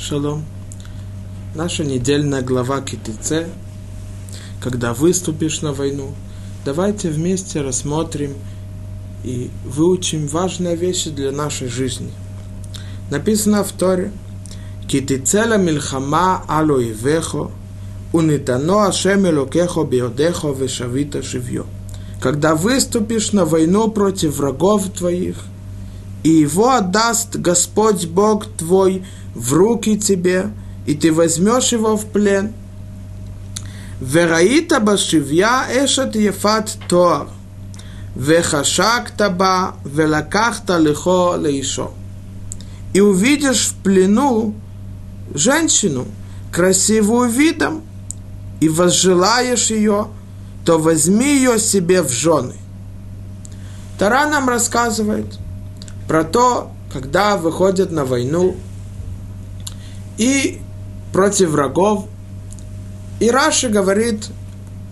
Шалом. Наша недельная глава КТЦ. Когда выступишь на войну, давайте вместе рассмотрим и выучим важные вещи для нашей жизни. Написано в Торе. Китицела мильхама ало ивехо, унитано ашем элокехо биодехо вешавита шивьё. Когда выступишь на войну против врагов твоих, и его отдаст Господь Бог твой в руки тебе, и ты возьмешь его в плен. Вераита башивья эшет ефат тор, вехашакта ба, велакахта лихо лейшо. И увидишь в плену женщину, красивую видом, и возжелаешь ее, то возьми ее себе в жены. Тара нам рассказывает – про то, когда выходят на войну и против врагов. И Раши говорит,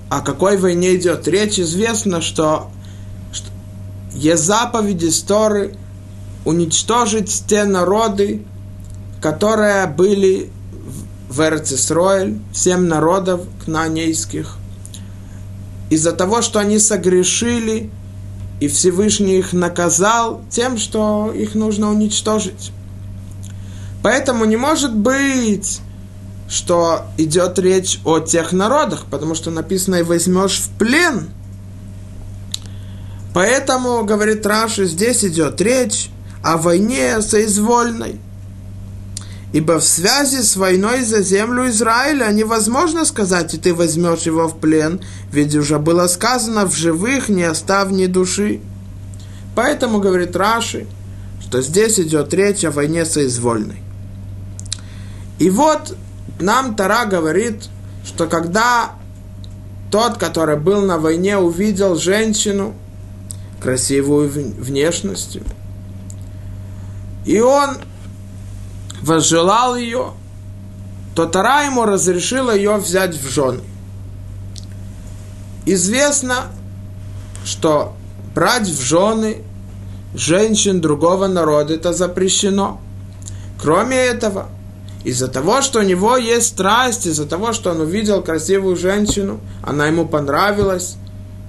о какой войне идет речь. Известно, что, что есть заповеди Торы уничтожить те народы, которые были в Эрцисроэль, семь народов кнанейских. Из-за того, что они согрешили, и Всевышний их наказал тем, что их нужно уничтожить. Поэтому не может быть, что идет речь о тех народах, потому что написано «и возьмешь в плен». Поэтому, говорит Раши, здесь идет речь о войне соизвольной. Ибо в связи с войной за землю Израиля невозможно сказать, и ты возьмешь его в плен, ведь уже было сказано, в живых не оставь ни души. Поэтому, говорит Раши, что здесь идет речь о войне соизвольной. И вот нам Тара говорит, что когда тот, который был на войне, увидел женщину красивую внешностью, и он возжелал ее, то Тара ему разрешила ее взять в жены. Известно, что брать в жены женщин другого народа это запрещено. Кроме этого, из-за того, что у него есть страсть, из-за того, что он увидел красивую женщину, она ему понравилась,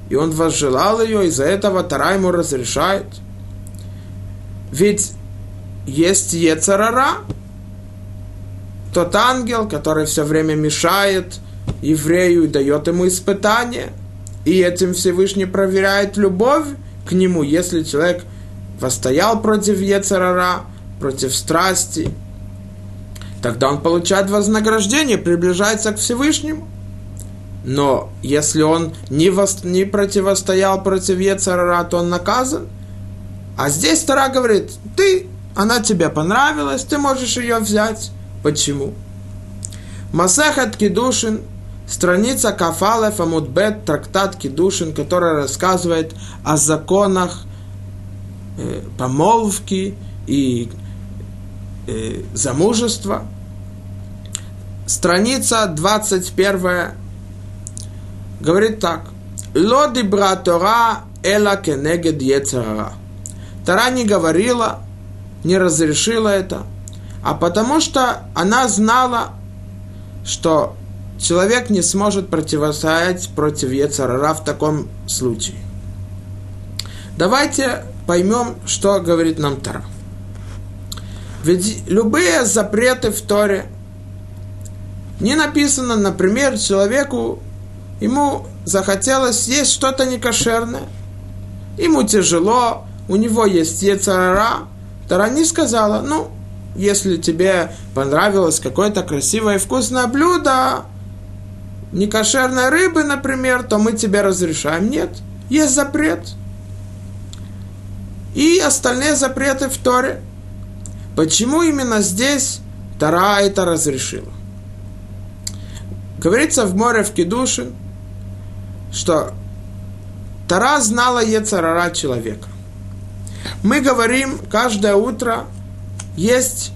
и он возжелал ее, из-за этого Тара ему разрешает. Ведь есть Ецарара, тот ангел, который все время мешает еврею и дает ему испытание. И этим Всевышний проверяет любовь к нему, если человек восстоял против Ецарара, против страсти, тогда он получает вознаграждение, приближается к Всевышнему. Но если он не, вос, не противостоял против Ецарара, то он наказан. А здесь Тара говорит, ты она тебе понравилась, ты можешь ее взять. Почему? Масахат Кедушин, страница Кафалев Амудбет, трактат Кедушин, который рассказывает о законах э, помолвки и э, замужества. Страница 21 говорит так. Лоди братора эла кенегед ецарара. Тара не говорила не разрешила это, а потому что она знала, что человек не сможет противостоять против Ецарара в таком случае. Давайте поймем, что говорит нам Тара. Ведь любые запреты в Торе не написано, например, человеку, ему захотелось съесть что-то некошерное, ему тяжело, у него есть Ецарара, Тара не сказала, ну, если тебе понравилось какое-то красивое и вкусное блюдо, не кошерной рыбы, например, то мы тебе разрешаем. Нет, есть запрет. И остальные запреты в Торе. Почему именно здесь Тара это разрешила? Говорится в море в Кедушин, что Тара знала Ецарара человека. Мы говорим каждое утро, есть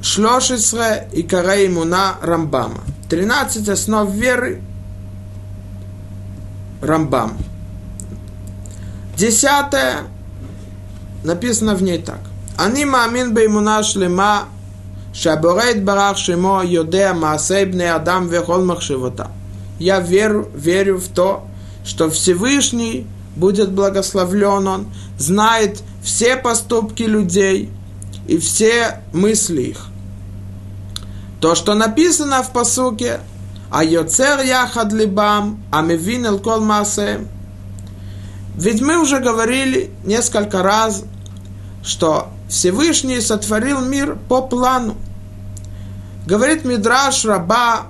Шлошисре и Караимуна Рамбама. 13 основ веры Рамбам. Десятое написано в ней так. Они мамин беймуна шлема Шабурейт барах шимо йодеа маасейбне адам вехол махшивота. Я верю, верю в то, что Всевышний будет благословлен он, знает все поступки людей и все мысли их. То, что написано в посуке, а йоцер яхад либам, а мевин эл кол маасеем. Ведь мы уже говорили несколько раз, что Всевышний сотворил мир по плану. Говорит Мидраш Раба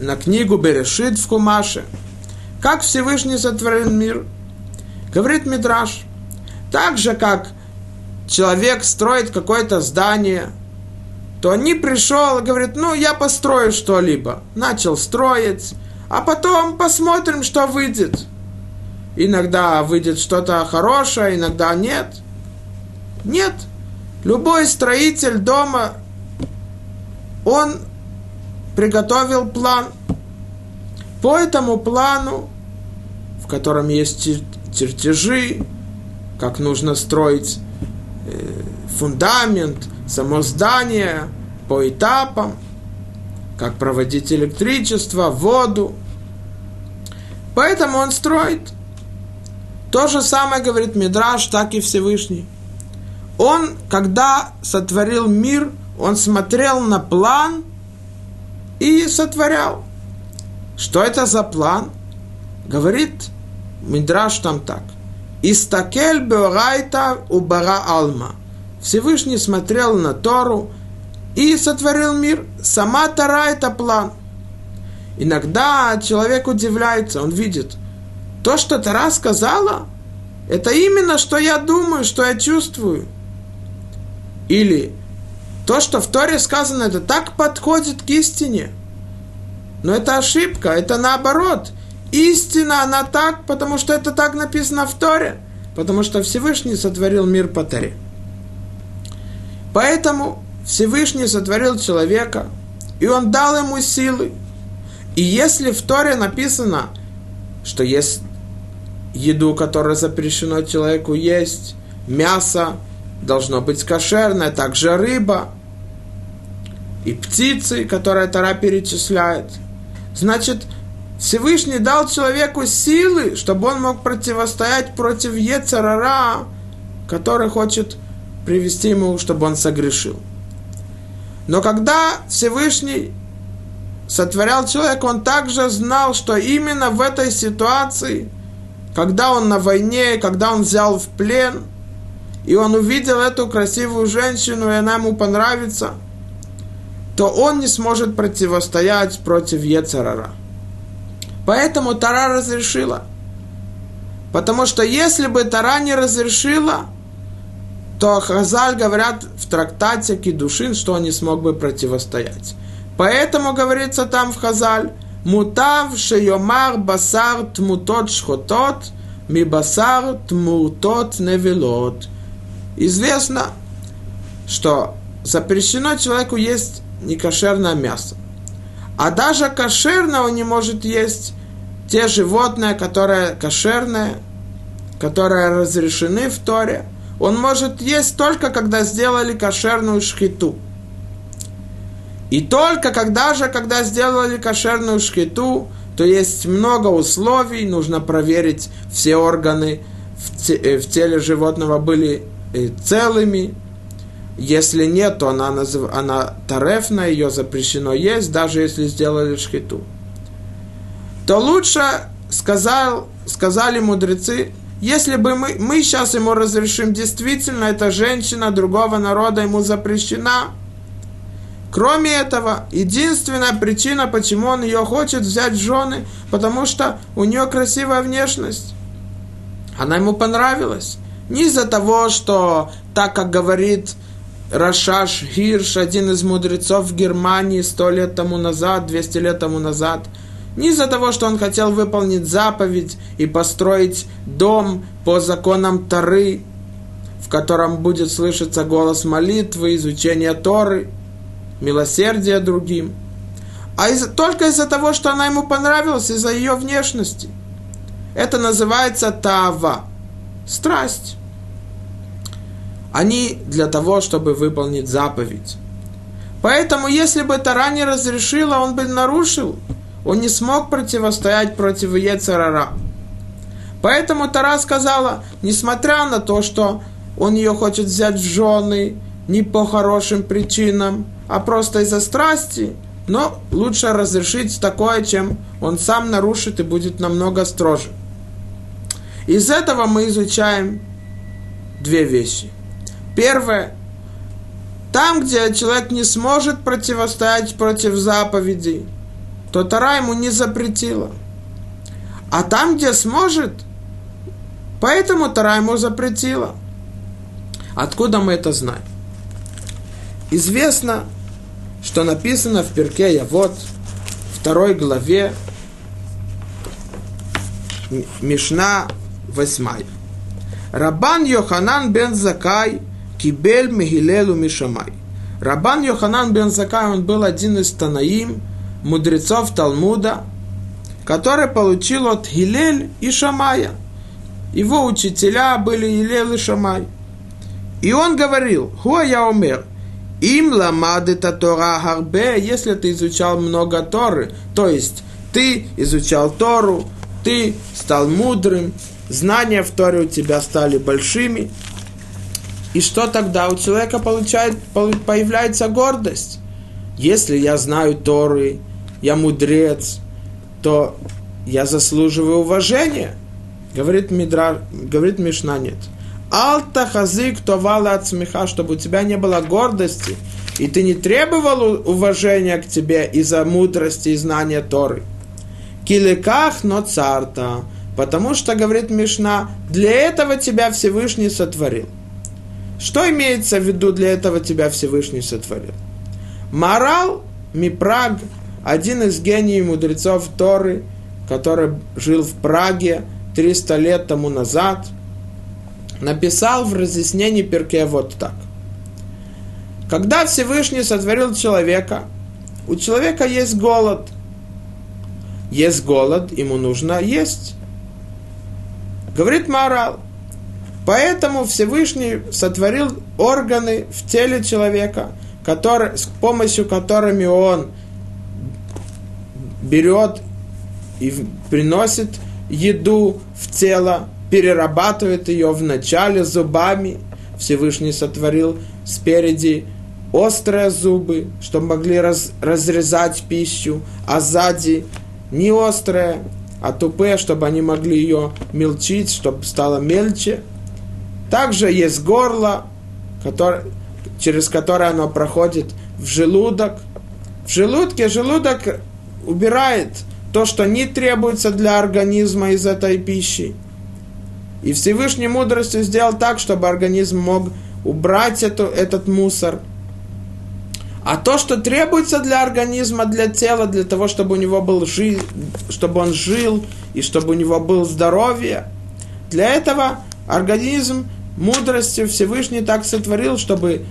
на книгу Берешит в Кумаше. Как Всевышний сотворил мир? Говорит Мидраш. Так же, как человек строит какое-то здание, то не пришел и говорит, ну, я построю что-либо. Начал строить, а потом посмотрим, что выйдет. Иногда выйдет что-то хорошее, иногда нет. Нет. Любой строитель дома он приготовил план. По этому плану, в котором есть чертежи, как нужно строить фундамент, само здание по этапам, как проводить электричество, воду. Поэтому он строит. То же самое говорит Мидраш, так и Всевышний. Он, когда сотворил мир – он смотрел на план и сотворял. Что это за план? Говорит Мидраш там так. Истакель беорайта убара алма. Всевышний смотрел на Тору и сотворил мир. Сама Тора это план. Иногда человек удивляется, он видит, то, что Тора сказала, это именно, что я думаю, что я чувствую. Или то, что в Торе сказано, это так подходит к истине. Но это ошибка, это наоборот. Истина, она так, потому что это так написано в Торе. Потому что Всевышний сотворил мир по Торе. Поэтому Всевышний сотворил человека, и он дал ему силы. И если в Торе написано, что есть еду, которая запрещено человеку есть, мясо, должно быть кошерное, также рыба и птицы, которые Тара перечисляет. Значит, Всевышний дал человеку силы, чтобы он мог противостоять против Ецарара, который хочет привести ему, чтобы он согрешил. Но когда Всевышний сотворял человека, он также знал, что именно в этой ситуации, когда он на войне, когда он взял в плен – и он увидел эту красивую женщину, и она ему понравится, то он не сможет противостоять против Ецарара. Поэтому Тара разрешила. Потому что если бы Тара не разрешила, то Хазаль говорят в трактате Кедушин, что он не смог бы противостоять. Поэтому говорится там в Хазаль, мутав шейомар басар тмутот шхотот, ми басар тмутот невелот известно, что запрещено человеку есть некошерное мясо. А даже кошерное он не может есть те животные, которые кошерные, которые разрешены в Торе. Он может есть только когда сделали кошерную шхиту. И только когда же, когда сделали кошерную шхиту, то есть много условий, нужно проверить все органы в теле животного были целыми. Если нет, то она, она тарефна, ее запрещено есть, даже если сделали шхиту. То лучше сказал, сказали мудрецы, если бы мы, мы сейчас ему разрешим, действительно, эта женщина другого народа ему запрещена. Кроме этого, единственная причина, почему он ее хочет взять в жены, потому что у нее красивая внешность. Она ему понравилась. Не из-за того, что, так как говорит Рашаш Хирш, один из мудрецов Германии сто лет тому назад, 200 лет тому назад, не из-за того, что он хотел выполнить заповедь и построить дом по законам Тары, в котором будет слышаться голос молитвы, изучение Торы, милосердие другим, а из только из-за того, что она ему понравилась, из-за ее внешности. Это называется тава, страсть они для того, чтобы выполнить заповедь Поэтому, если бы Тара не разрешила, он бы нарушил. Он не смог противостоять против Ецарара. Поэтому Тара сказала, несмотря на то, что он ее хочет взять в жены, не по хорошим причинам, а просто из-за страсти, но лучше разрешить такое, чем он сам нарушит и будет намного строже. Из этого мы изучаем две вещи. Первое. Там, где человек не сможет противостоять против заповедей, то Тара ему не запретила. А там, где сможет, поэтому Тара ему запретила. Откуда мы это знаем? Известно, что написано в Перке вот второй главе Мишна 8. Рабан Йоханан бен Закай кибель Мегилелу Мишамай. Рабан Йоханан бен Закай, он был один из Танаим, мудрецов Талмуда, который получил от Хилель и Шамая. Его учителя были Хилель и Шамай. И он говорил, хуа я умер, им ламадета Тора харбе, если ты изучал много Торы, то есть ты изучал Тору, ты стал мудрым, знания в Торе у тебя стали большими. И что тогда у человека получает, появляется гордость? Если я знаю Торы, я мудрец, то я заслуживаю уважения. Говорит, Мидра, говорит Мишна, нет. Алта хазик товала от смеха, чтобы у тебя не было гордости, и ты не требовал уважения к тебе из-за мудрости и знания Торы. Киликах но царта, потому что, говорит Мишна, для этого тебя Всевышний сотворил. Что имеется в виду для этого тебя Всевышний сотворил? Морал Мипраг, один из гениев мудрецов Торы, который жил в Праге 300 лет тому назад – написал в разъяснении Перке вот так. Когда Всевышний сотворил человека, у человека есть голод. Есть голод, ему нужно есть. Говорит Морал. Поэтому Всевышний сотворил органы в теле человека, который, с помощью которыми он берет и приносит еду в тело перерабатывает ее вначале зубами. Всевышний сотворил спереди острые зубы, чтобы могли раз, разрезать пищу, а сзади не острые, а тупые, чтобы они могли ее мельчить, чтобы стало мельче. Также есть горло, который, через которое оно проходит в желудок. В желудке желудок убирает то, что не требуется для организма из этой пищи. И Всевышний мудростью сделал так, чтобы организм мог убрать эту, этот мусор. А то, что требуется для организма, для тела, для того, чтобы у него был жи, чтобы он жил и чтобы у него было здоровье, для этого организм мудростью Всевышний так сотворил, чтобы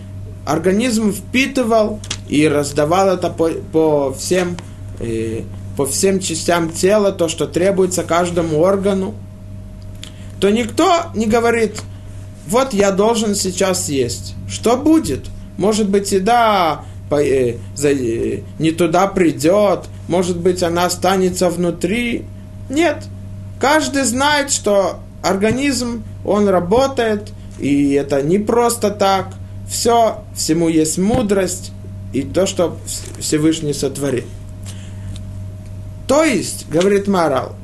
организм впитывал и раздавал это по, по всем э, по всем частям тела, то, что требуется каждому органу то никто не говорит, вот я должен сейчас есть. Что будет? Может быть, еда э, э, не туда придет, может быть, она останется внутри. Нет. Каждый знает, что организм, он работает, и это не просто так. Все, всему есть мудрость и то, что Всевышний сотворил. То есть, говорит Марал,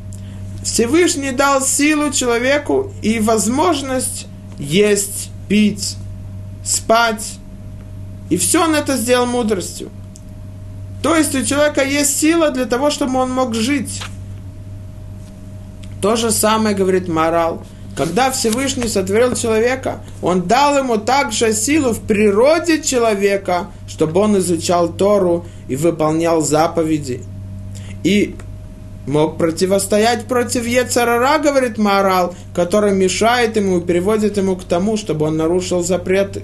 Всевышний дал силу человеку и возможность есть, пить, спать. И все он это сделал мудростью. То есть у человека есть сила для того, чтобы он мог жить. То же самое говорит морал. Когда Всевышний сотворил человека, он дал ему также силу в природе человека, чтобы он изучал Тору и выполнял заповеди. И мог противостоять против Ецарара, говорит Морал, который мешает ему и приводит ему к тому, чтобы он нарушил запреты,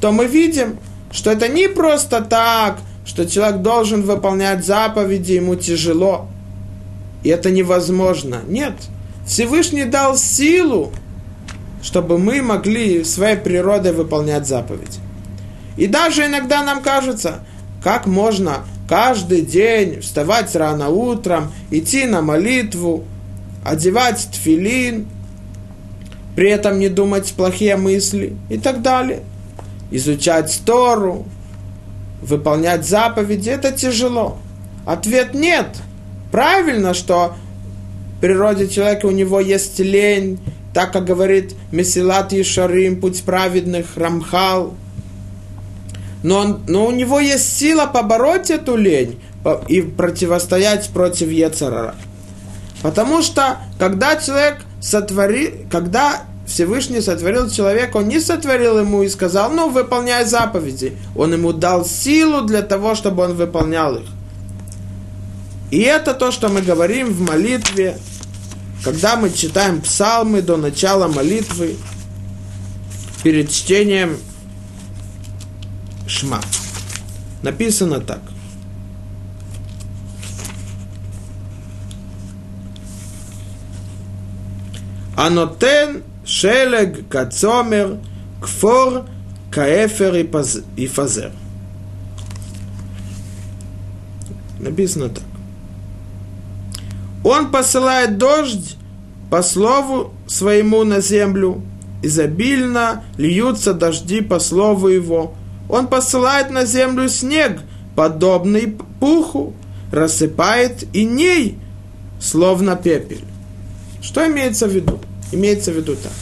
то мы видим, что это не просто так, что человек должен выполнять заповеди, ему тяжело. И это невозможно. Нет. Всевышний дал силу, чтобы мы могли своей природой выполнять заповеди. И даже иногда нам кажется, как можно каждый день вставать рано утром, идти на молитву, одевать тфилин, при этом не думать плохие мысли и так далее. Изучать Тору, выполнять заповеди, это тяжело. Ответ нет. Правильно, что в природе человека у него есть лень, так как говорит Месилат Ишарим, путь праведных, Рамхал. Но, он, но у него есть сила побороть эту лень и противостоять против Ецарара. Потому что, когда человек сотворил, когда Всевышний сотворил человека, он не сотворил ему и сказал, ну, выполняй заповеди. Он ему дал силу для того, чтобы он выполнял их. И это то, что мы говорим в молитве, когда мы читаем псалмы до начала молитвы, перед чтением Шма. Написано так. Анотен шелег кацомер кфор каэфер и фазер. Написано так. Он посылает дождь по слову своему на землю, изобильно льются дожди по слову его. Он посылает на землю снег, подобный пуху, рассыпает и ней, словно пепель. Что имеется в виду? Имеется в виду так.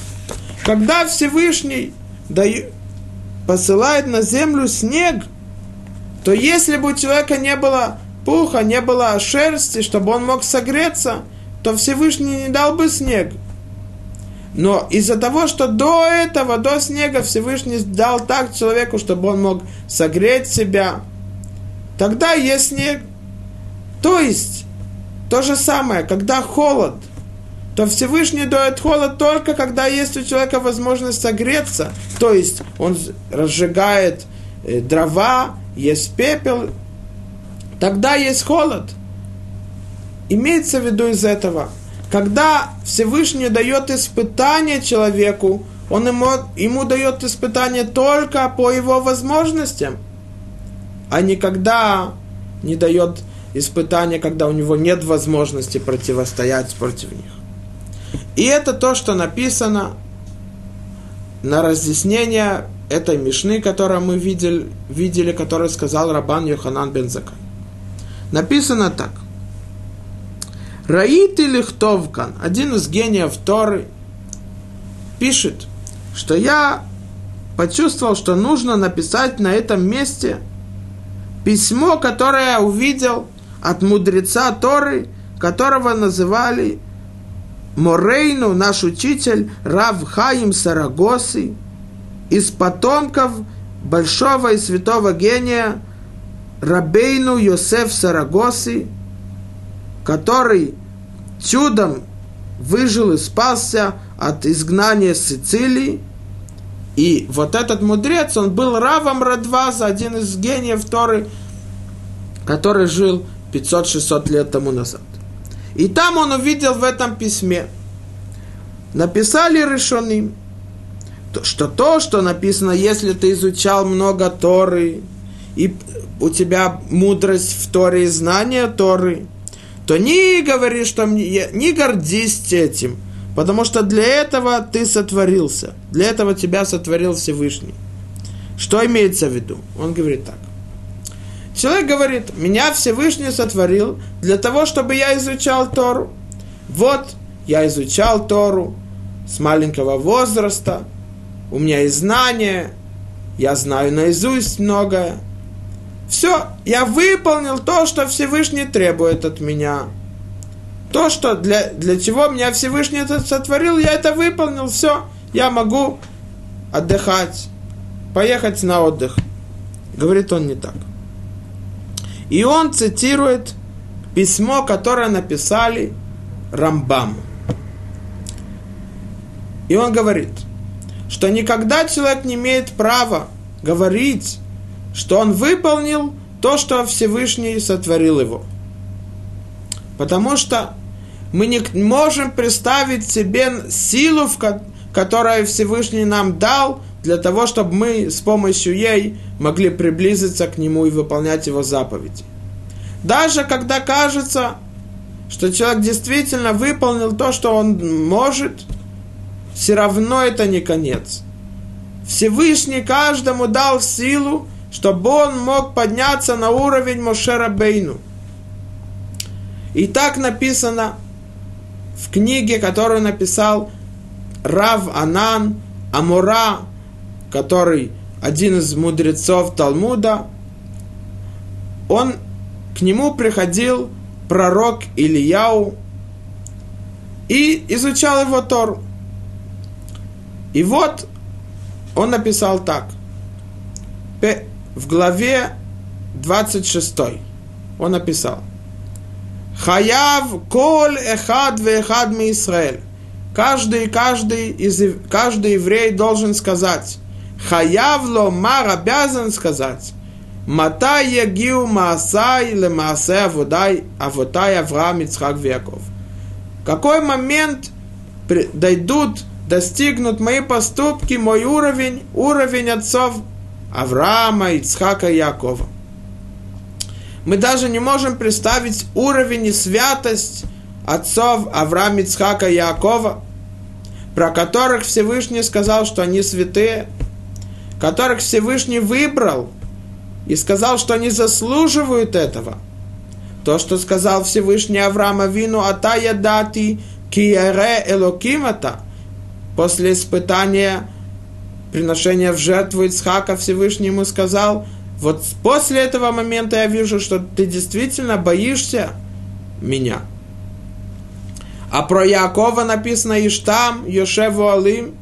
Когда Всевышний дает, посылает на землю снег, то если бы у человека не было пуха, не было шерсти, чтобы он мог согреться, то Всевышний не дал бы снег. Но из-за того, что до этого, до снега Всевышний дал так человеку, чтобы он мог согреть себя, тогда есть снег. То есть, то же самое, когда холод, то Всевышний дает холод только когда есть у человека возможность согреться. То есть, он разжигает э, дрова, есть пепел, тогда есть холод. Имеется в виду из этого, когда Всевышний дает испытание человеку, он ему, ему дает испытание только по его возможностям, а не когда не дает испытания, когда у него нет возможности противостоять против них. И это то, что написано на разъяснение этой Мишны, которую мы видели, видели которую сказал Рабан Йоханан Бензакай. Написано так. Раит или Хтовкан, один из гениев Торы, пишет, что я почувствовал, что нужно написать на этом месте письмо, которое я увидел от мудреца Торы, которого называли Морейну, наш учитель, Рав Хаим Сарагосы, из потомков большого и святого гения Рабейну Йосеф Сарагоси, который чудом выжил и спасся от изгнания Сицилии. И вот этот мудрец, он был Равом Радваза, один из гениев Торы, который жил 500-600 лет тому назад. И там он увидел в этом письме, написали решенным, что то, что написано, если ты изучал много Торы, и у тебя мудрость в Торе и знание Торы, то не говори, что мне, не гордись этим, потому что для этого ты сотворился, для этого тебя сотворил Всевышний. Что имеется в виду? Он говорит так. Человек говорит, меня Всевышний сотворил для того, чтобы я изучал Тору. Вот, я изучал Тору с маленького возраста, у меня есть знания, я знаю наизусть многое, все, я выполнил то, что Всевышний требует от меня. То, что для, для чего меня Всевышний это сотворил, я это выполнил, все, я могу отдыхать, поехать на отдых. Говорит он не так. И он цитирует письмо, которое написали Рамбам. И он говорит, что никогда человек не имеет права говорить что он выполнил то, что Всевышний сотворил его. Потому что мы не можем представить себе силу, которую Всевышний нам дал для того, чтобы мы с помощью ей могли приблизиться к нему и выполнять его заповеди. Даже когда кажется, что человек действительно выполнил то, что он может, все равно это не конец. Всевышний каждому дал силу, чтобы он мог подняться на уровень Мошера Бейну. И так написано в книге, которую написал Рав Анан Амура, который один из мудрецов Талмуда, он к нему приходил пророк Ильяу и изучал его Тору. И вот он написал так. В главе 26 он написал. Хаяв коль эхад вехад ми Израиль. Каждый, каждый, из, каждый еврей должен сказать. Хаяв ло мар обязан сказать. Матай ягиу маасай ле маасе аводай, авотай Авраам, Ицхак, Яков. Какой момент дойдут, достигнут мои поступки, мой уровень, уровень отцов Авраама, Ицхака и Якова. Мы даже не можем представить уровень и святость отцов Авраама, Ицхака и Якова, про которых Всевышний сказал, что они святые, которых Всевышний выбрал – и сказал, что они заслуживают этого. То, что сказал Всевышний Авраама Вину, Атая дати киере элокимата, после испытания приношения в жертву Ицхака Всевышний ему сказал, вот после этого момента я вижу, что ты действительно боишься меня. А про Якова написано Иштам, Йошеву Алим,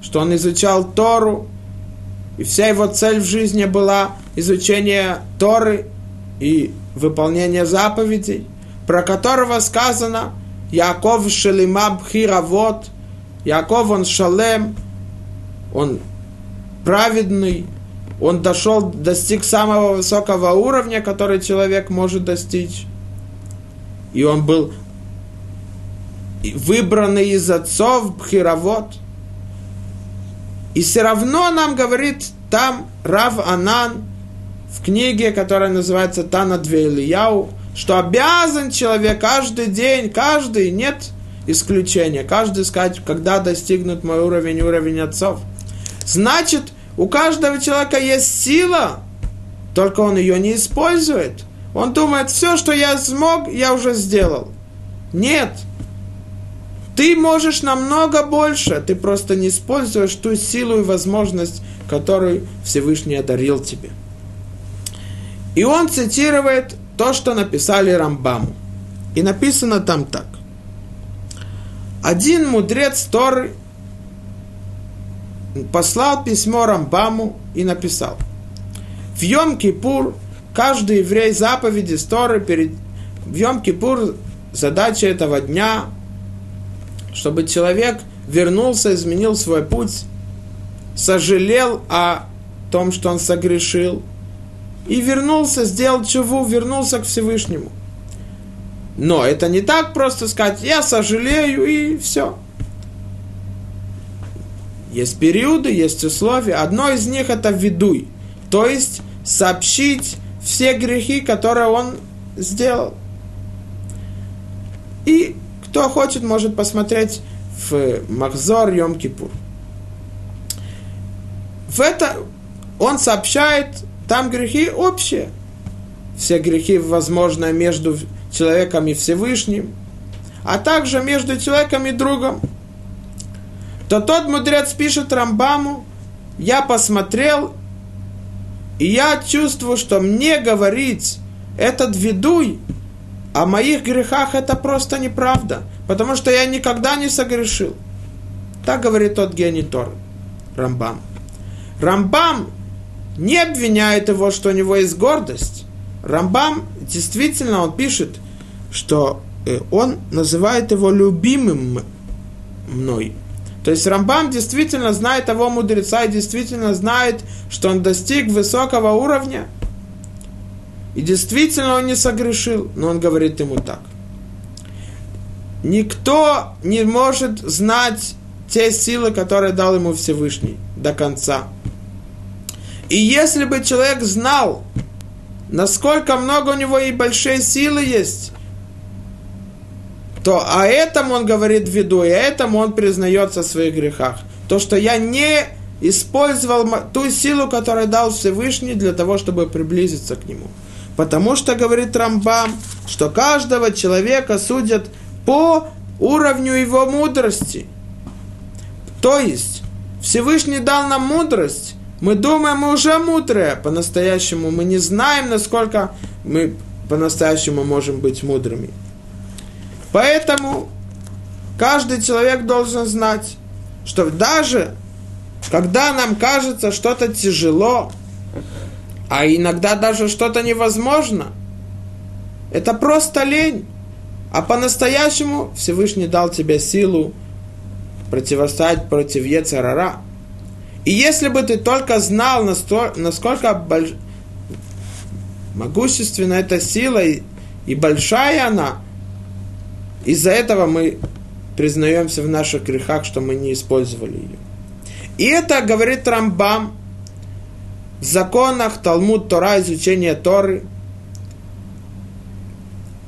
что он изучал Тору, и вся его цель в жизни была изучение Торы и выполнение заповедей, про которого сказано Яков Шелимаб Хиравод, Яков он Шалем, он праведный, он дошел, достиг самого высокого уровня, который человек может достичь. И он был выбранный из отцов Бхиравод – и все равно нам говорит там Рав Анан в книге, которая называется Тана Двейлияу, что обязан человек каждый день, каждый, нет исключения, каждый сказать, когда достигнут мой уровень, уровень отцов. Значит, у каждого человека есть сила, только он ее не использует. Он думает, все, что я смог, я уже сделал. Нет, ты можешь намного больше, ты просто не используешь ту силу и возможность, которую Всевышний одарил тебе. И он цитирует то, что написали Рамбаму. И написано там так. Один мудрец Торы послал письмо Рамбаму и написал. В Йом-Кипур каждый еврей заповеди Торы перед в Йом-Кипур задача этого дня чтобы человек вернулся, изменил свой путь, сожалел о том, что он согрешил, и вернулся, сделал чуву, вернулся к Всевышнему. Но это не так просто сказать, я сожалею и все. Есть периоды, есть условия. Одно из них это ведуй, то есть сообщить все грехи, которые он сделал. И кто хочет, может посмотреть в Махзор Йом Кипур. В это он сообщает, там грехи общие. Все грехи, возможно, между человеком и Всевышним, а также между человеком и другом. То тот мудрец пишет Рамбаму, я посмотрел, и я чувствую, что мне говорить этот ведуй, о моих грехах это просто неправда, потому что я никогда не согрешил. Так говорит тот гений Тор, Рамбам. Рамбам не обвиняет его, что у него есть гордость. Рамбам действительно, он пишет, что э, он называет его любимым мной. То есть Рамбам действительно знает того мудреца и действительно знает, что он достиг высокого уровня – и действительно он не согрешил, но он говорит ему так. Никто не может знать те силы, которые дал ему Всевышний до конца. И если бы человек знал, насколько много у него и большие силы есть, то о этом он говорит в виду, и этому он признается в своих грехах. То, что я не использовал ту силу, которую дал Всевышний для того, чтобы приблизиться к нему. Потому что, говорит Рамбам, что каждого человека судят по уровню его мудрости. То есть, Всевышний дал нам мудрость, мы думаем, мы уже мудрые, по-настоящему мы не знаем, насколько мы по-настоящему можем быть мудрыми. Поэтому каждый человек должен знать, что даже когда нам кажется что-то тяжело, а иногда даже что-то невозможно, это просто лень. А по-настоящему Всевышний дал тебе силу противостоять против Ецарара. И если бы ты только знал, насколько больш... могущественна эта сила и, и большая она, из-за этого мы признаемся в наших грехах, что мы не использовали ее. И это говорит Рамбам в законах Талмуд Тора, изучение Торы.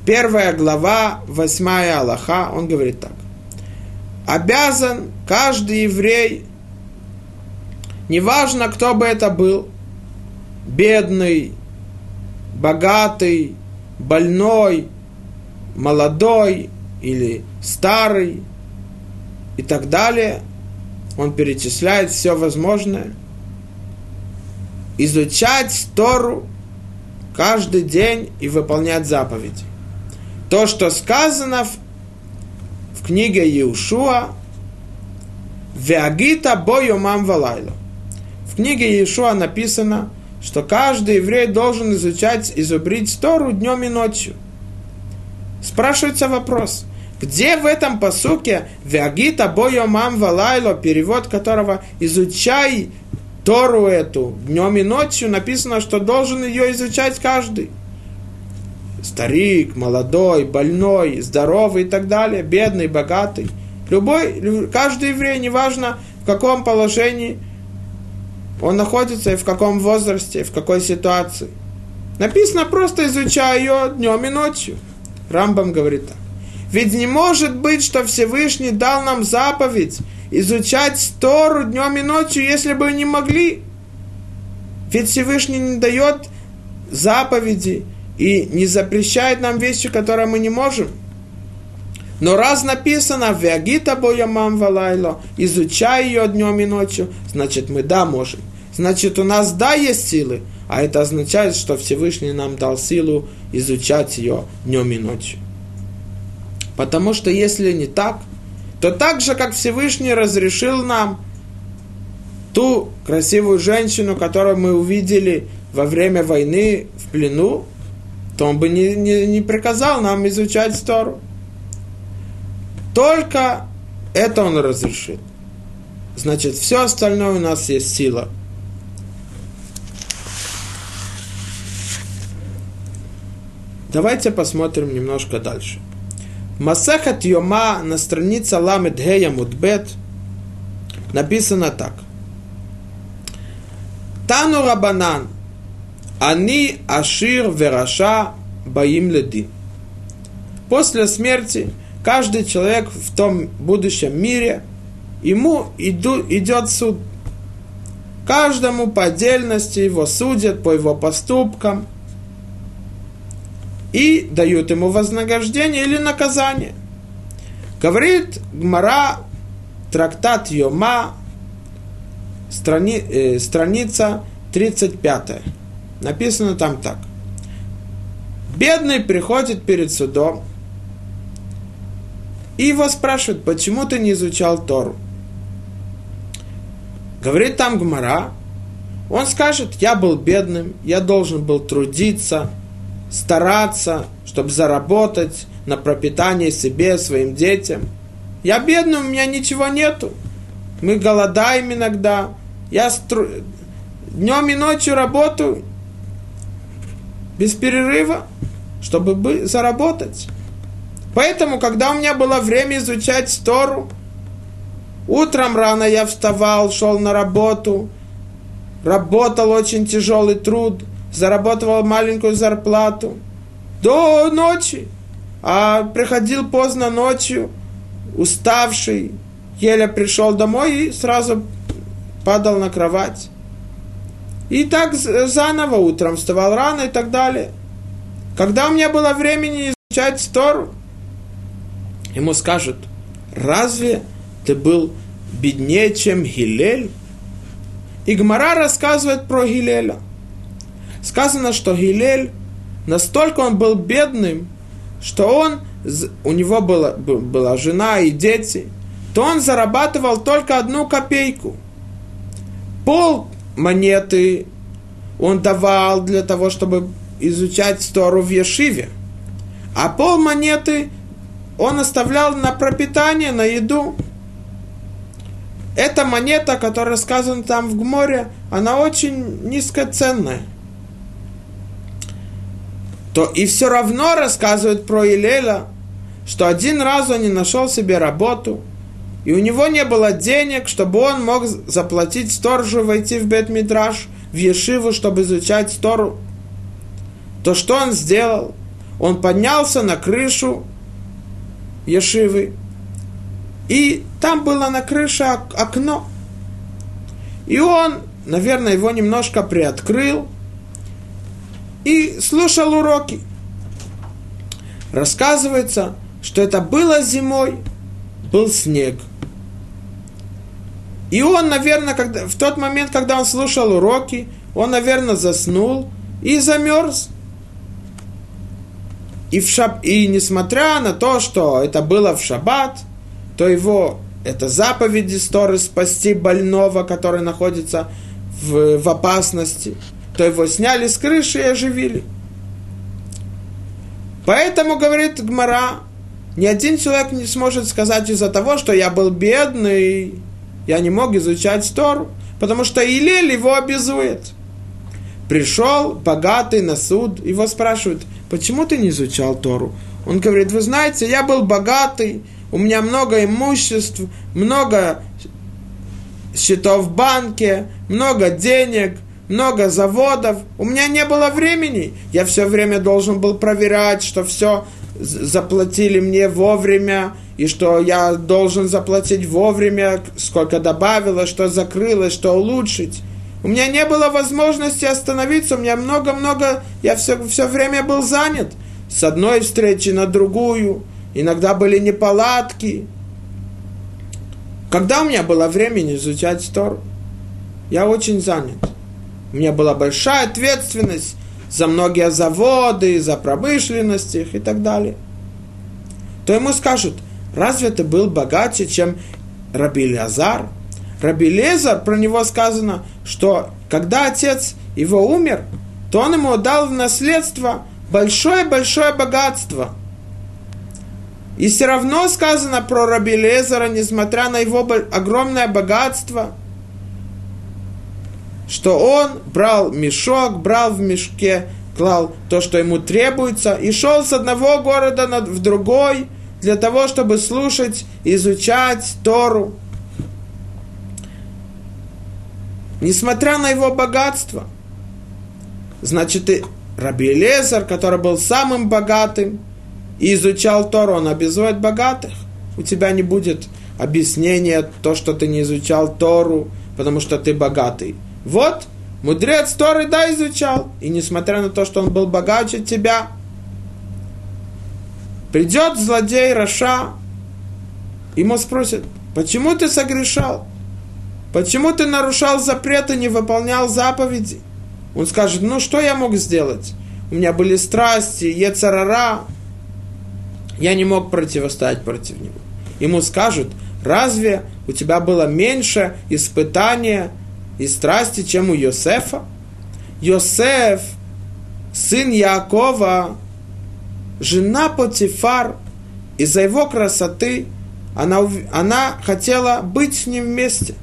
Первая глава, восьмая Аллаха, он говорит так. Обязан каждый еврей, неважно, кто бы это был, бедный, богатый, больной, молодой или старый и так далее – он перечисляет все возможное. Изучать Тору каждый день и выполнять заповеди. То, что сказано в, в книге Иешуа, Веагита бою мам валайло. В книге Иешуа написано, что каждый еврей должен изучать, изубрить Тору днем и ночью. Спрашивается вопрос, где в этом посуке «Вягита бойо мам валайло», перевод которого «изучай Тору эту днем и ночью», написано, что должен ее изучать каждый. Старик, молодой, больной, здоровый и так далее, бедный, богатый. Любой, каждый еврей, неважно в каком положении он находится и в каком возрасте, в какой ситуации. Написано просто изучай ее днем и ночью. Рамбам говорит так. Ведь не может быть, что Всевышний дал нам заповедь изучать Тору днем и ночью, если бы не могли. Ведь Всевышний не дает заповеди и не запрещает нам вещи, которые мы не можем. Но раз написано «Вягита боямам валайло», изучай ее днем и ночью, значит мы да можем. Значит у нас да есть силы, а это означает, что Всевышний нам дал силу изучать ее днем и ночью. Потому что если не так, то так же, как Всевышний разрешил нам ту красивую женщину, которую мы увидели во время войны в плену, то он бы не, не, не приказал нам изучать Тору. Только это он разрешит. Значит, все остальное у нас есть сила. Давайте посмотрим немножко дальше. Масахат Йома на странице Ламед Гея Мудбет написано так. Тану Рабанан, они Ашир Вераша Баим Ледин. После смерти каждый человек в том будущем мире, ему иду, идет суд. Каждому по отдельности его судят по его поступкам – и дают ему вознаграждение или наказание. Говорит Гмара, трактат Йома, страни, э, страница 35. Написано там так. Бедный приходит перед судом, и его спрашивают, почему ты не изучал Тору? Говорит там Гмара, он скажет, я был бедным, я должен был трудиться, стараться, чтобы заработать на пропитание себе, своим детям. Я бедный, у меня ничего нету. Мы голодаем иногда. Я стру... днем и ночью работаю без перерыва, чтобы заработать. Поэтому, когда у меня было время изучать Тору, Утром рано я вставал, шел на работу, работал очень тяжелый труд, заработал маленькую зарплату до ночи, а приходил поздно ночью, уставший, еле пришел домой и сразу падал на кровать. И так заново утром вставал рано и так далее. Когда у меня было времени изучать Тору, ему скажут, разве ты был беднее, чем Гилель? И Гмара рассказывает про Гилеля. Сказано, что Гилель, настолько он был бедным, что он, у него была, была жена и дети, то он зарабатывал только одну копейку. Пол монеты он давал для того, чтобы изучать Тору в Ешиве. А пол монеты он оставлял на пропитание, на еду. Эта монета, которая сказана там в Гморе, она очень низкоценная. То и все равно рассказывают про Илеля, что один раз он не нашел себе работу, и у него не было денег, чтобы он мог заплатить сторожу войти в Бет-Мидраш, в Ешиву, чтобы изучать Тору. То что он сделал? Он поднялся на крышу Ешивы, и там было на крыше окно. И он, наверное, его немножко приоткрыл и слушал уроки. Рассказывается, что это было зимой, был снег – и он, наверное, когда, в тот момент, когда он слушал уроки, он, наверное, заснул и замерз. И, в шаб... и несмотря на то, что это было в шаббат, то его, это заповеди Сторы спасти больного, который находится в, в опасности, то его сняли с крыши и оживили. Поэтому, говорит Гмара, ни один человек не сможет сказать из-за того, что я был бедный, я не мог изучать Тору, потому что Илель его обязует. Пришел богатый на суд, его спрашивают, почему ты не изучал Тору? Он говорит, вы знаете, я был богатый, у меня много имуществ, много счетов в банке, много денег, много заводов. У меня не было времени. Я все время должен был проверять, что все заплатили мне вовремя, и что я должен заплатить вовремя, сколько добавилось, что закрылось, что улучшить. У меня не было возможности остановиться, у меня много-много, я все, все время был занят. С одной встречи на другую, иногда были неполадки. Когда у меня было времени изучать Тору? Я очень занят. У меня была большая ответственность за многие заводы, за промышленность их и так далее. То ему скажут – Разве ты был богаче, чем Раби Лазар? Раби Лезар, про него сказано, что когда отец его умер, то он ему дал в наследство большое-большое богатство. И все равно сказано про Раби Лезара, несмотря на его огромное богатство, что он брал мешок, брал в мешке, клал то, что ему требуется, и шел с одного города в другой – для того, чтобы слушать, изучать Тору. Несмотря на его богатство. Значит, и Раби Лезар, который был самым богатым, и изучал Тору, он обязует богатых. У тебя не будет объяснения то, что ты не изучал Тору, потому что ты богатый. Вот, мудрец Торы, да, изучал. И несмотря на то, что он был богаче тебя, Придет злодей Раша, ему спросят, почему ты согрешал? Почему ты нарушал запреты, не выполнял заповеди? Он скажет, ну что я мог сделать? У меня были страсти, ецарара. Я не мог противостоять против него. Ему скажут, разве у тебя было меньше испытания и страсти, чем у Йосефа? Йосеф, сын Якова, жена Потифар из-за его красоты, она, она хотела быть с ним вместе.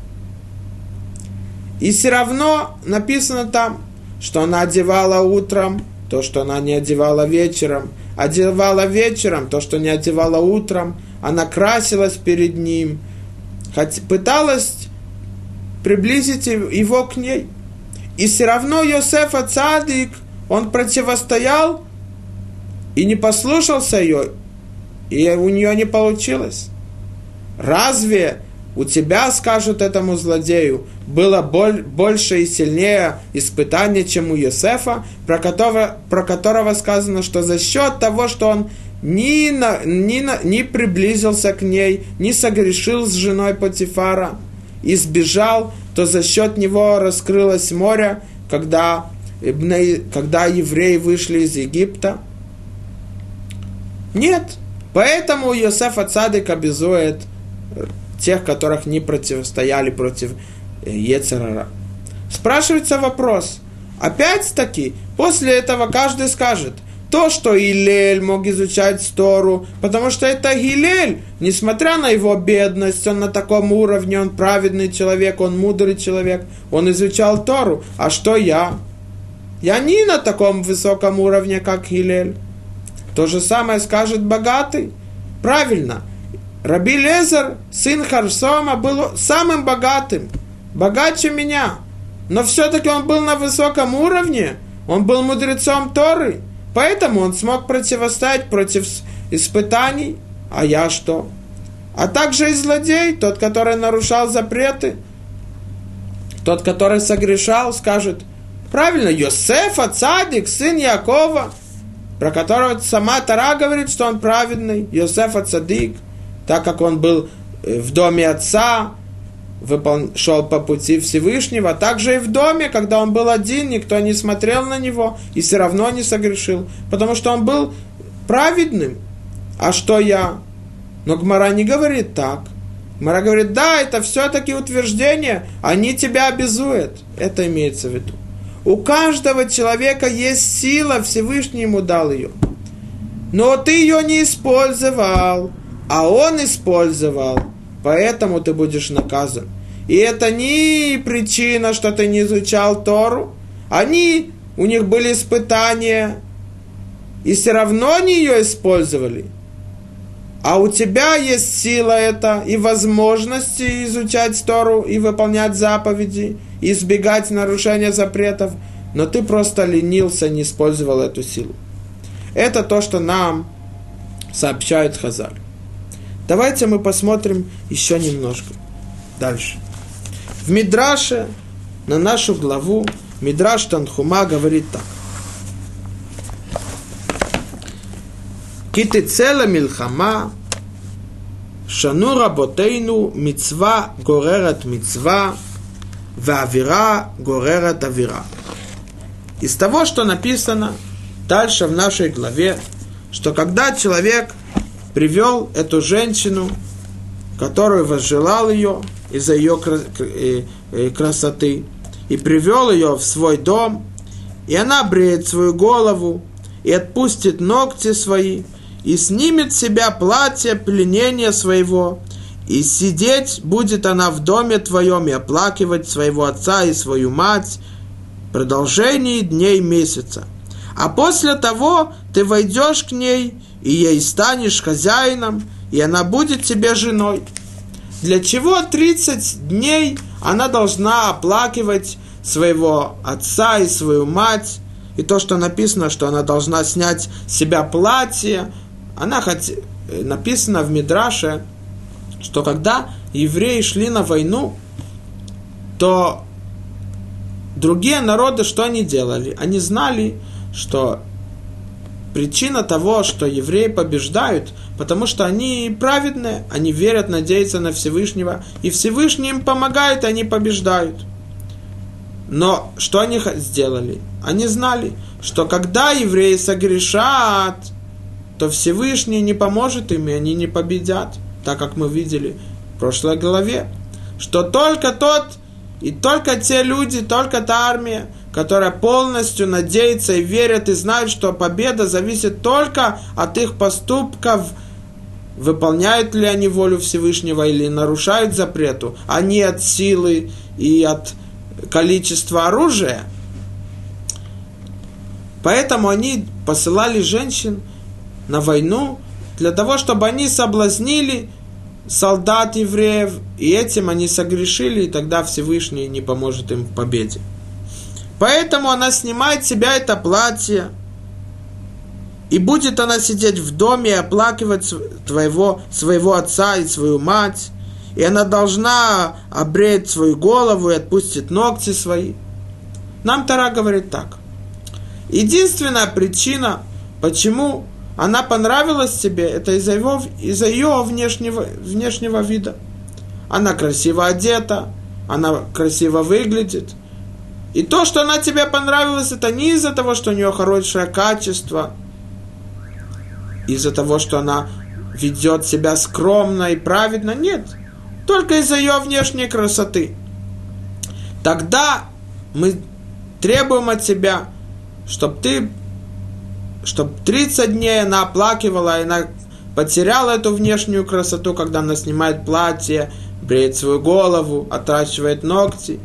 И все равно написано там, что она одевала утром то, что она не одевала вечером, одевала вечером то, что не одевала утром, она красилась перед ним, пыталась приблизить его к ней. И все равно Йосефа Цадик, он противостоял и не послушался ее, и у нее не получилось. Разве у тебя, скажут этому злодею, было боль, больше и сильнее испытание, чем у Йосефа, про которого, про которого сказано, что за счет того, что он ни, на, ни, на, ни приблизился к ней, ни согрешил с женой Патифара, и сбежал, то за счет него раскрылось море, когда, когда евреи вышли из Египта. Нет. Поэтому Йосеф Ацадик обязует тех, которых не противостояли против э, Ецерара. Спрашивается вопрос. Опять-таки, после этого каждый скажет, то, что Илель мог изучать Тору, потому что это Гилель, несмотря на его бедность, он на таком уровне, он праведный человек, он мудрый человек, он изучал Тору. А что я? Я не на таком высоком уровне, как Гилель. То же самое скажет богатый. Правильно, Раби Лезер, сын Харсома, был самым богатым, богаче меня. Но все-таки он был на высоком уровне, он был мудрецом Торы, поэтому он смог противостоять против испытаний. А я что? А также и злодей, тот, который нарушал запреты, тот, который согрешал, скажет, правильно, Йосефа, цадик, сын Якова, про которого сама Тара говорит, что он праведный, Йосефа цадик – так как он был э, в доме отца. Шел по пути Всевышнего, также и в доме, когда он был один, никто не смотрел на него и все равно не согрешил, потому что он был праведным. А что я? Но Гмара не говорит так. Гмара говорит, да, это все-таки утверждение, они тебя обязуют. Это имеется в виду. У каждого человека есть сила, Всевышний ему дал ее. Но ты ее не использовал а он использовал, поэтому ты будешь наказан. И это не причина, что ты не изучал Тору. Они, у них были испытания, и все равно они ее использовали. А у тебя есть сила это и возможности изучать Тору и выполнять заповеди, и избегать нарушения запретов, но ты просто ленился, не использовал эту силу. Это то, что нам сообщают Хазаль. Давайте мы посмотрим еще немножко дальше. В Мидраше на нашу главу Мидраш Танхума говорит так. Киты цела милхама, шану работейну мицва горерат мицва, вавира горерат авира. Из того, что написано дальше в нашей главе, что когда человек – привел эту женщину, которую возжелал ее из-за ее э, э, красоты, и привел ее в свой дом, и она бреет свою голову, и отпустит ногти свои, и снимет с себя платье пленения своего, и сидеть будет она в доме твоем и оплакивать своего отца и свою мать в продолжении дней месяца. А после того ты войдешь к ней и ей станешь хозяином, и она будет тебе женой. Для чего 30 дней она должна оплакивать своего отца и свою мать, и то, что написано, что она должна снять с себя платье, она хоть э, написано в Мидраше, что когда евреи шли на войну, то другие народы что они делали? Они знали, что причина того, что евреи побеждают, потому что они праведные, они верят, надеются на Всевышнего, и Всевышний им помогает, и они побеждают. Но что они сделали? Они знали, что когда евреи согрешат, то Всевышний не поможет им, и они не победят, так как мы видели в прошлой главе, что только тот и только те люди, только та армия, которая полностью надеется и верит и знает, что победа зависит только от их поступков, выполняют ли они волю Всевышнего или нарушают запрету, а не от силы и от количества оружия. Поэтому они посылали женщин на войну для того, чтобы они соблазнили солдат евреев, и этим они согрешили, и тогда Всевышний не поможет им в победе. Поэтому она снимает с себя это платье, и будет она сидеть в доме и оплакивать твоего, своего отца и свою мать, и она должна обреть свою голову и отпустить ногти свои. Нам Тара говорит так. Единственная причина, почему она понравилась тебе, это из-за, его, из-за ее внешнего, внешнего вида. Она красиво одета, она красиво выглядит. И то, что она тебе понравилась, это не из-за того, что у нее хорошее качество, из-за того, что она ведет себя скромно и праведно. Нет. Только из-за ее внешней красоты. Тогда мы требуем от тебя, чтобы ты чтобы 30 дней она оплакивала, и она потеряла эту внешнюю красоту, когда она снимает платье, бреет свою голову, отращивает ногти,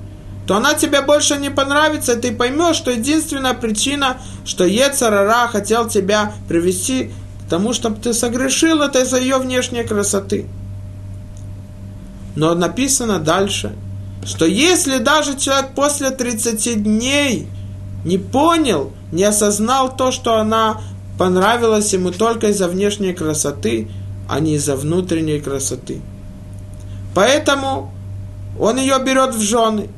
то она тебе больше не понравится, и ты поймешь, что единственная причина, что Ецарара хотел тебя привести к тому, чтобы ты согрешил, это из-за ее внешней красоты. Но написано дальше, что если даже человек после 30 дней не понял, не осознал то, что она понравилась ему только из-за внешней красоты, а не из-за внутренней красоты. Поэтому он ее берет в жены.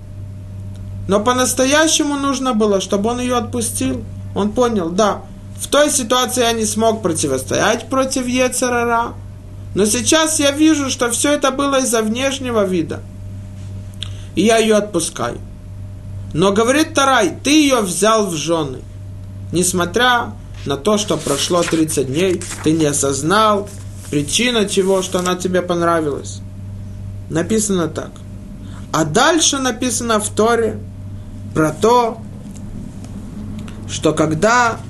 Но по-настоящему нужно было, чтобы он ее отпустил. Он понял, да, в той ситуации я не смог противостоять против Ецарара, но сейчас я вижу, что все это было из-за внешнего вида. И я ее отпускаю. Но говорит Тарай, ты ее взял в жены. Несмотря на то, что прошло 30 дней, ты не осознал причина чего, что она тебе понравилась. Написано так. А дальше написано в Торе про то, что когда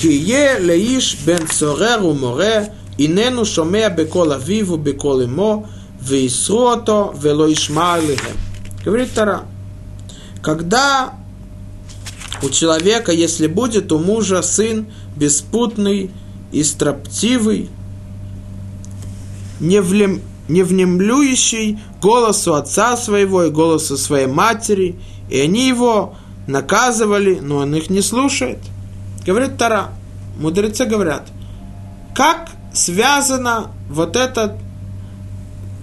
Кие леиш бен цореру море, инену шомея бекол авиву бекол имо, вейсрото вело ишмалихем. Говорит Тара, когда у человека, если будет у мужа сын беспутный и строптивый, не, влем, не внемлющий голосу отца своего и голосу своей матери, и они его наказывали, но он их не слушает. Говорит Тара, мудрецы говорят, как связано вот этот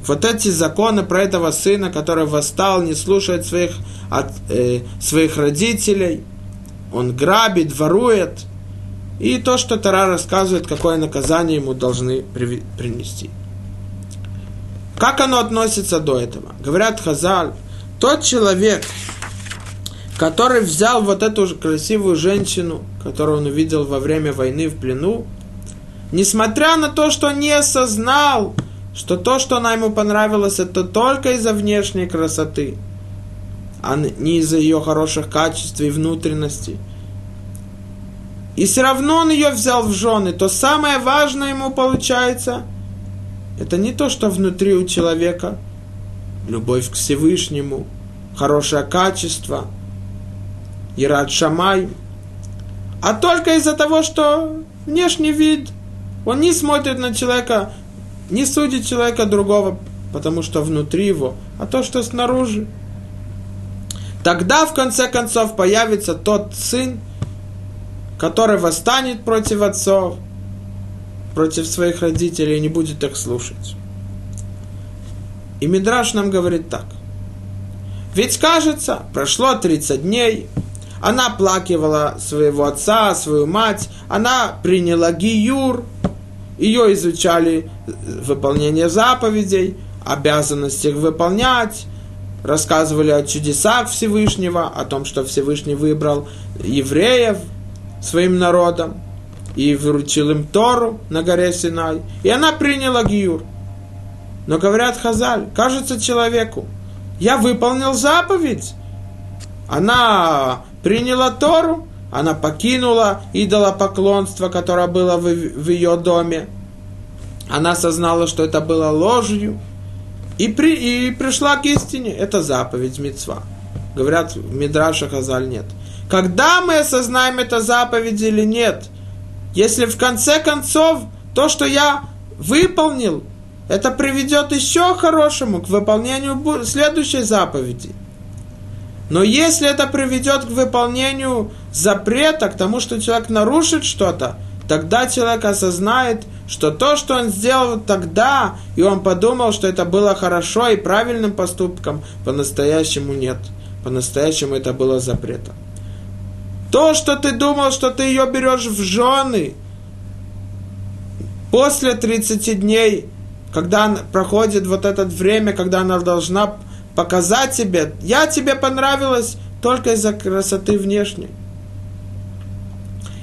вот эти законы про этого сына, который восстал, не слушает своих, от, э, своих родителей, он грабит, ворует, и то, что Тара рассказывает, какое наказание ему должны при, принести. Как оно относится до этого? Говорят Хазаль, тот человек, который взял вот эту красивую женщину, которую он увидел во время войны в плену, несмотря на то, что не осознал, что то, что она ему понравилось, это только из-за внешней красоты, а не из-за ее хороших качеств и внутренности. И все равно он ее взял в жены. То самое важное ему получается, это не то, что внутри у человека, любовь к Всевышнему, хорошее качество, и рад Шамай, а только из-за того, что внешний вид, он не смотрит на человека не судит человека другого, потому что внутри его, а то, что снаружи. Тогда, в конце концов, появится тот сын, который восстанет против отцов, против своих родителей и не будет их слушать. И Мидраш нам говорит так. Ведь кажется, прошло 30 дней, она плакивала своего отца, свою мать, она приняла гиюр, ее изучали выполнение заповедей, обязанность их выполнять, рассказывали о чудесах Всевышнего, о том, что Всевышний выбрал евреев своим народом и выручил им Тору на горе Синай. И она приняла Гиюр. Но говорят Хазаль, кажется человеку, я выполнил заповедь. Она приняла Тору, она покинула идолопоклонство, которое было в, в ее доме. Она осознала, что это было ложью. И, при, и пришла к истине. Это заповедь Мецва. Говорят, в Мидраша Хазаль нет. Когда мы осознаем это заповедь или нет? Если в конце концов то, что я выполнил, это приведет еще к хорошему, к выполнению следующей заповеди. Но если это приведет к выполнению запрета, к тому, что человек нарушит что-то, тогда человек осознает, что то, что он сделал тогда, и он подумал, что это было хорошо и правильным поступком, по-настоящему нет. По-настоящему это было запретом. То, что ты думал, что ты ее берешь в жены, после 30 дней, когда проходит вот это время, когда она должна показать тебе, я тебе понравилась только из-за красоты внешней.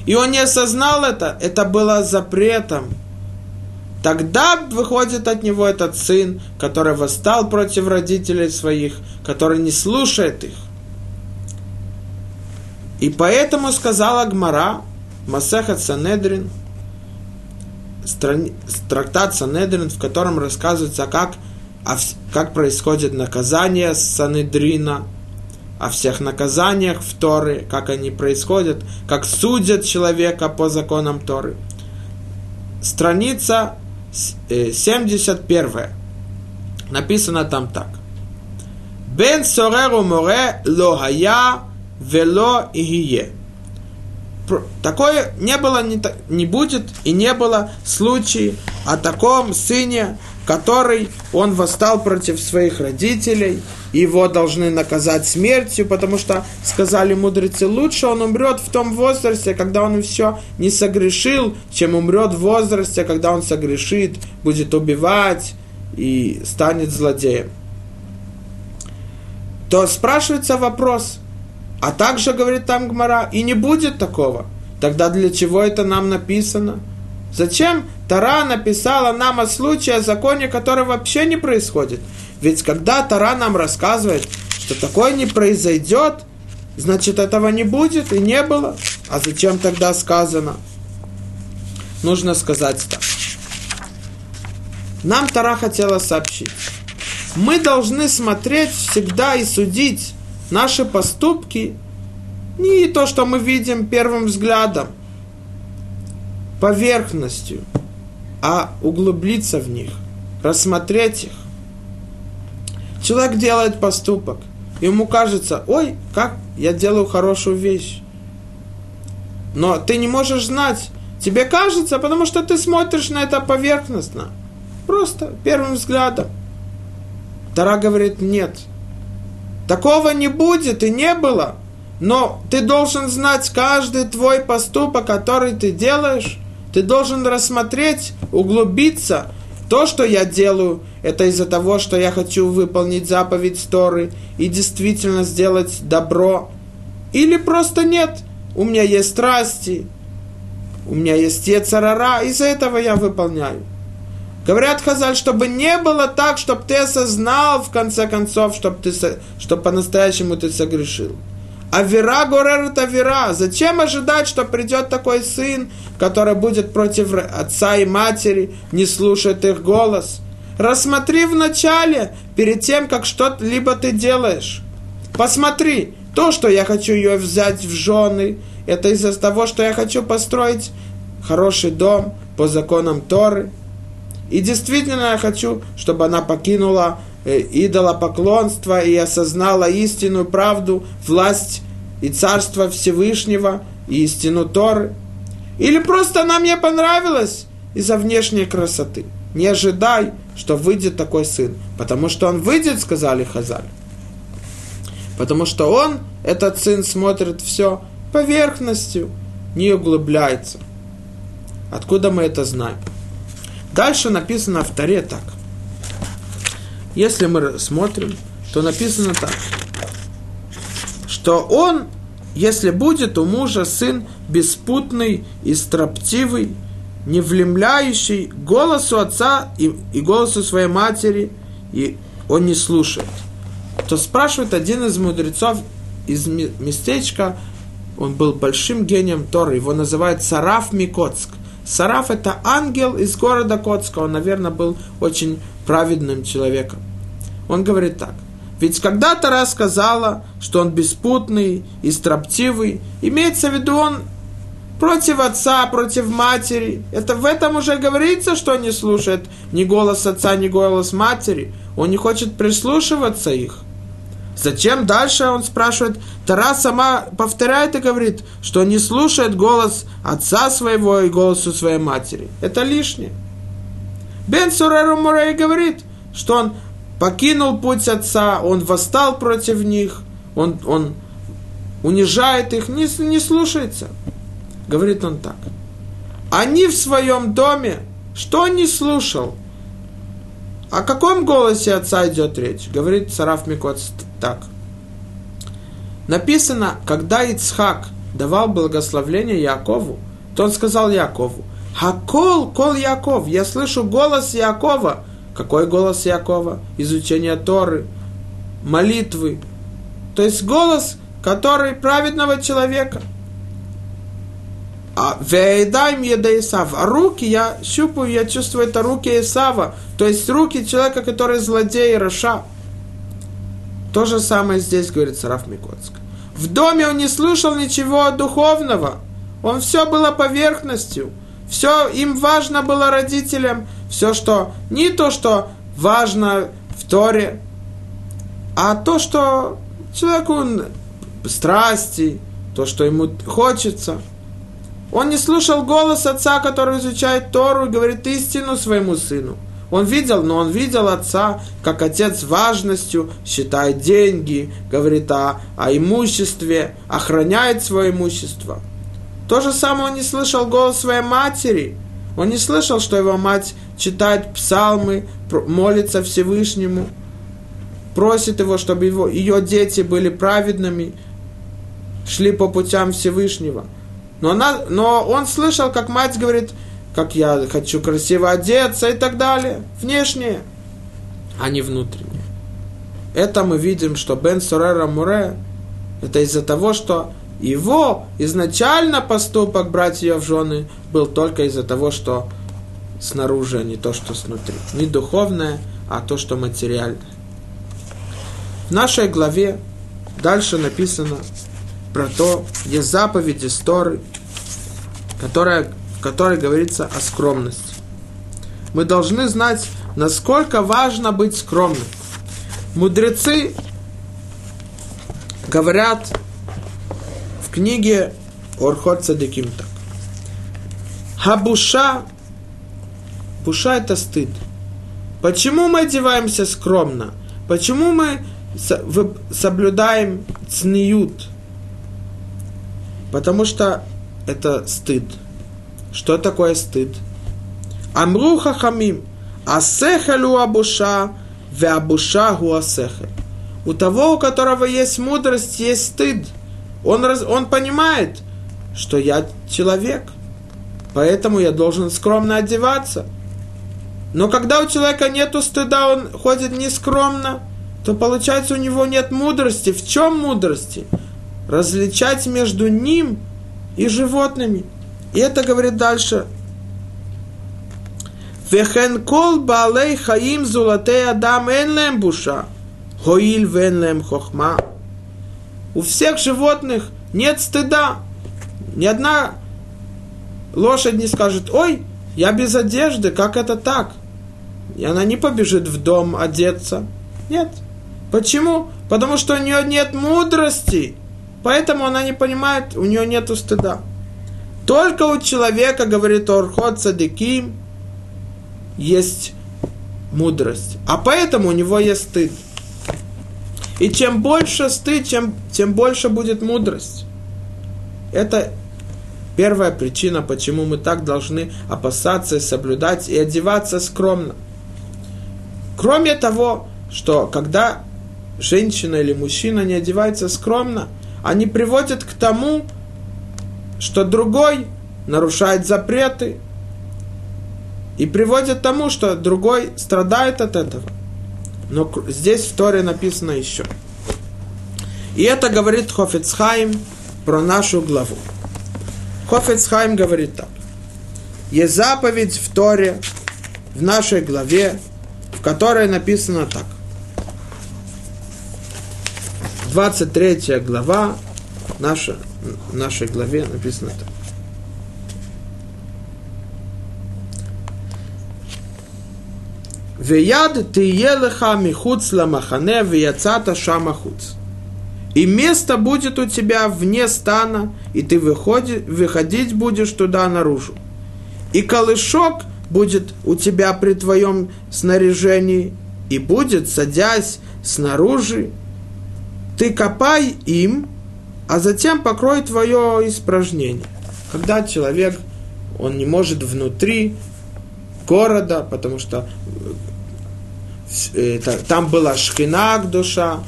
И он не осознал это, это было запретом. Тогда выходит от него этот сын, который восстал против родителей своих, который не слушает их. И поэтому сказала Гмара, Масеха Санедрин, страни, трактат Санедрин, в котором рассказывается, как, как происходит наказание Санедрина, о всех наказаниях в Торы, как они происходят, как судят человека по законам Торы. Страница 71. Э, Написано там так. Бен сореру море лохая вело игие. Такое не было, не, не будет и не было случая о таком сыне, который он восстал против своих родителей, его должны наказать смертью, потому что, сказали мудрецы, лучше он умрет в том возрасте, когда он все не согрешил, чем умрет в возрасте, когда он согрешит, будет убивать и станет злодеем. То спрашивается вопрос – а также, говорит там Гмара, и не будет такого. Тогда для чего это нам написано? Зачем Тара написала нам о случае, о законе, который вообще не происходит? Ведь когда Тара нам рассказывает, что такое не произойдет, значит этого не будет и не было. А зачем тогда сказано? Нужно сказать так. Нам Тара хотела сообщить. Мы должны смотреть всегда и судить наши поступки не то, что мы видим первым взглядом, поверхностью, а углубиться в них, рассмотреть их. Человек делает поступок, ему кажется, ой, как я делаю хорошую вещь. Но ты не можешь знать, тебе кажется, потому что ты смотришь на это поверхностно, просто первым взглядом. Тара говорит, нет – Такого не будет и не было. Но ты должен знать каждый твой поступок, который ты делаешь. Ты должен рассмотреть, углубиться. То, что я делаю, это из-за того, что я хочу выполнить заповедь Торы и действительно сделать добро. Или просто нет. У меня есть страсти, у меня есть Ецарара, из-за этого я выполняю. Говорят Хазаль, чтобы не было так, чтобы ты осознал, в конце концов, чтобы, ты, чтобы по-настоящему ты согрешил. А вера горер это вера. Зачем ожидать, что придет такой сын, который будет против отца и матери, не слушает их голос? Рассмотри вначале, перед тем, как что-либо ты делаешь. Посмотри, то, что я хочу ее взять в жены, это из-за того, что я хочу построить хороший дом по законам Торы – и действительно я хочу, чтобы она покинула э, идолопоклонство и осознала истинную правду, власть и царство Всевышнего и истину Торы. Или просто она мне понравилась из-за внешней красоты. Не ожидай, что выйдет такой сын. Потому что он выйдет, сказали Хазаль. Потому что он, этот сын, смотрит все поверхностью, не углубляется. Откуда мы это знаем? Дальше написано в Таре так. Если мы смотрим, то написано так, что он, если будет у мужа сын беспутный и строптивый, не влемляющий голосу отца и, и голосу своей матери, и он не слушает, то спрашивает один из мудрецов из местечка, он был большим гением Торы, его называют Сараф Микоцк – Сараф это ангел из города Коцка. Он, наверное, был очень праведным человеком. Он говорит так. Ведь когда Тара сказала, что он беспутный и строптивый, имеется в виду он против отца, против матери. Это в этом уже говорится, что он не слушает ни голос отца, ни голос матери. Он не хочет прислушиваться их. Зачем дальше он спрашивает? Тара сама повторяет и говорит, что не слушает голос отца своего и голосу своей матери. Это лишнее. Бен Суреру Мурей говорит, что он покинул путь отца, он восстал против них, он, он унижает их, не, не слушается. Говорит он так. Они в своем доме, что не слушал? О каком голосе отца идет речь? Говорит Сараф Микоц так. Написано, когда Ицхак давал благословление Якову, то он сказал Якову, Хакол, кол Яков, я слышу голос Якова. Какой голос Якова? Изучение Торы, молитвы. То есть голос, который праведного человека. А вейдай мне да Исав. А руки я щупаю, я чувствую, это руки Исава. То есть руки человека, который злодей Раша. То же самое здесь говорит Сараф Микоцк. В доме он не слышал ничего духовного. Он все было поверхностью. Все им важно было родителям. Все, что не то, что важно в Торе, а то, что человеку страсти, то, что ему хочется. Он не слушал голос отца, который изучает Тору и говорит истину своему сыну. Он видел, но он видел отца, как отец важностью считает деньги, говорит о, о имуществе, охраняет свое имущество. То же самое он не слышал голос своей матери. Он не слышал, что его мать читает псалмы, молится Всевышнему, просит его, чтобы его, ее дети были праведными, шли по путям Всевышнего. Но, она, но он слышал, как мать говорит – как я хочу красиво одеться и так далее. Внешнее, а не внутреннее. Это мы видим, что Бен Сорера Муре, это из-за того, что его изначально поступок брать ее в жены был только из-за того, что снаружи, а не то, что снутри. Не духовное, а то, что материальное. В нашей главе дальше написано про то, есть заповедь истории, которая в которой говорится о скромности. Мы должны знать, насколько важно быть скромным. Мудрецы говорят книге Орхот Цадиким так. Хабуша, буша это стыд. Почему мы одеваемся скромно? Почему мы соблюдаем цниют? Потому что это стыд. Что такое стыд? Амру хахамим. Асехалю абуша, ве абуша гу асехаль. У того, у которого есть мудрость, есть стыд. Он, раз, он понимает, что я человек, поэтому я должен скромно одеваться. Но когда у человека нет стыда, он ходит нескромно, то получается у него нет мудрости. В чем мудрости? Различать между ним и животными – и это говорит дальше. Вехен кол балей хаим зулатей адам энлем буша. Хоиль венлем хохма. У всех животных нет стыда. Ни одна лошадь не скажет, ой, я без одежды, как это так? И она не побежит в дом одеться. Нет. Почему? Потому что у нее нет мудрости. Поэтому она не понимает, у нее нет стыда. Только у человека, говорит Орхот Садиким, есть мудрость. А поэтому у него есть стыд. И чем больше стыд, чем, тем больше будет мудрость. Это первая причина, почему мы так должны опасаться, соблюдать и одеваться скромно. Кроме того, что когда женщина или мужчина не одевается скромно, они приводят к тому, что другой нарушает запреты и приводит к тому, что другой страдает от этого. Но здесь в Торе написано еще. И это говорит Хофицхайм про нашу главу. Хофицхайм говорит так. Есть заповедь в Торе, в нашей главе, в которой написано так. 23 глава, наша, нашей главе написано так. Веяд ты елеха михуц ламахане вияцата шамахуц. И место будет у тебя вне стана, и ты выходи, выходить будешь туда наружу. И колышок будет у тебя при твоем снаряжении, и будет, садясь снаружи, ты копай им, а затем покрой твое испражнение. Когда человек, он не может внутри города, потому что э, это, там была шхинак душа,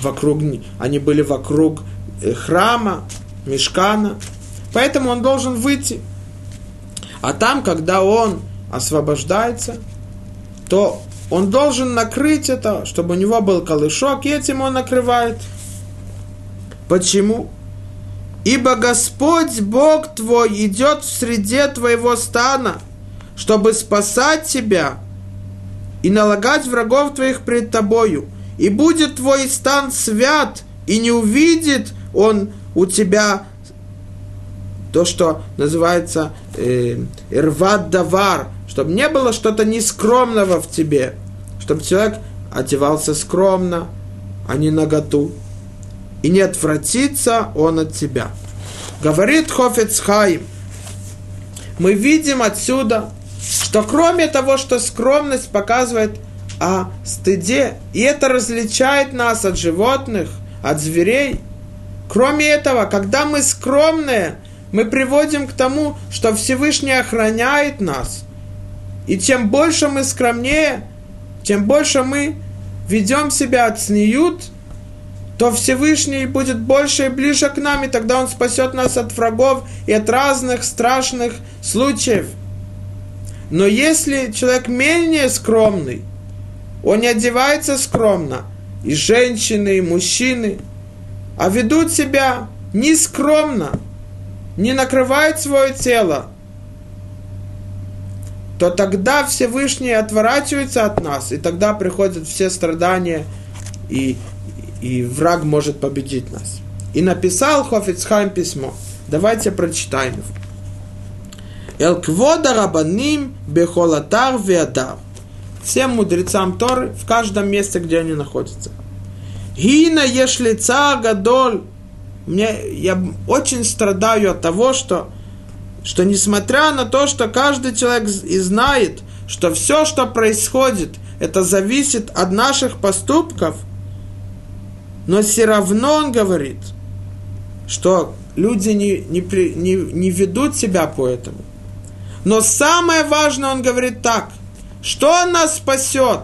вокруг, они были вокруг э, храма, мешкана, поэтому он должен выйти. А там, когда он освобождается, то он должен накрыть это, чтобы у него был колышок, и этим он накрывает. Почему? Ибо Господь Бог твой идет в среде твоего стана, чтобы спасать тебя и налагать врагов твоих пред тобою. И будет твой стан свят, и не увидит он у тебя то, что называется э, рват давар, чтобы не было что-то нескромного в тебе, чтобы человек одевался скромно, а не наготу и не отвратится он от тебя. Говорит Хофецхайм, мы видим отсюда, что кроме того, что скромность показывает о стыде, и это различает нас от животных, от зверей, кроме этого, когда мы скромные, мы приводим к тому, что Всевышний охраняет нас. И чем больше мы скромнее, тем больше мы ведем себя от снеют, то Всевышний будет больше и ближе к нам, и тогда Он спасет нас от врагов и от разных страшных случаев. Но если человек менее скромный, он не одевается скромно, и женщины, и мужчины, а ведут себя нескромно, не накрывают свое тело, то тогда Всевышний отворачивается от нас, и тогда приходят все страдания и и враг может победить нас. И написал Хофицхайм письмо. Давайте прочитаем его. Эл квода рабаним бехолатар веадар. Всем мудрецам Торы в каждом месте, где они находятся. Гина ешлица гадоль. Мне, я очень страдаю от того, что, что несмотря на то, что каждый человек и знает, что все, что происходит, это зависит от наших поступков – но все равно он говорит, что люди не, не, не, не ведут себя по этому. Но самое важное, он говорит так, что нас спасет?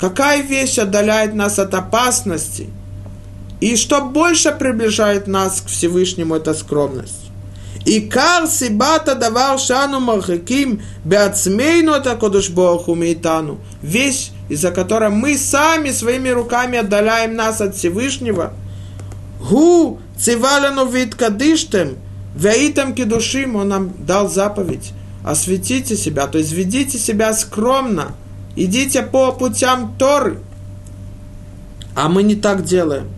Какая вещь отдаляет нас от опасности? И что больше приближает нас к Всевышнему, это скромность. И кар сибата давал шану мархаким беацмейну это кодуш боху мейтану. Вещь, из-за которой мы сами своими руками отдаляем нас от Всевышнего. Гу циваляну вид кадыштем, веитам кедушим, он нам дал заповедь. Осветите себя, то есть ведите себя скромно. Идите по путям Торы. А мы не так делаем.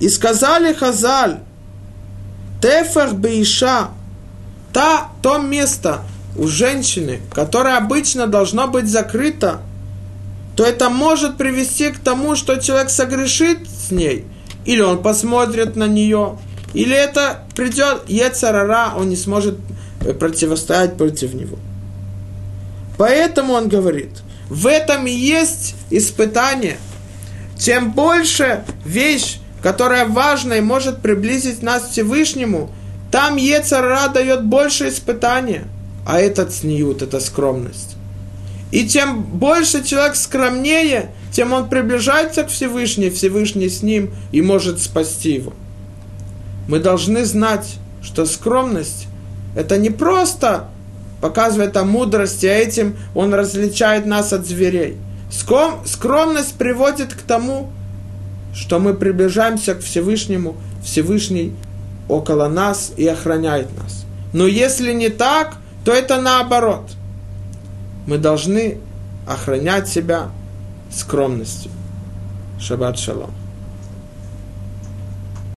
И сказали Хазаль, Тефах Бейша, та, то место у женщины, которое обычно должно быть закрыто – то это может привести к тому, что человек согрешит с ней, или он посмотрит на нее, или это придет Ецарара, он не сможет э, противостоять против него. Поэтому он говорит, в этом и есть испытание. Чем больше вещь, которая важна и может приблизить нас к Всевышнему, там Ецарара дает больше испытания. А этот сниют, это скромность. И чем больше человек скромнее, тем он приближается к Всевышнему, Всевышний с ним и может спасти его. Мы должны знать, что скромность – это не просто показывает о мудрости, а этим он различает нас от зверей. Скромность приводит к тому, что мы приближаемся к Всевышнему, Всевышний около нас и охраняет нас. Но если не так, то это наоборот – мы должны охранять себя скромностью. Шаббат шалом.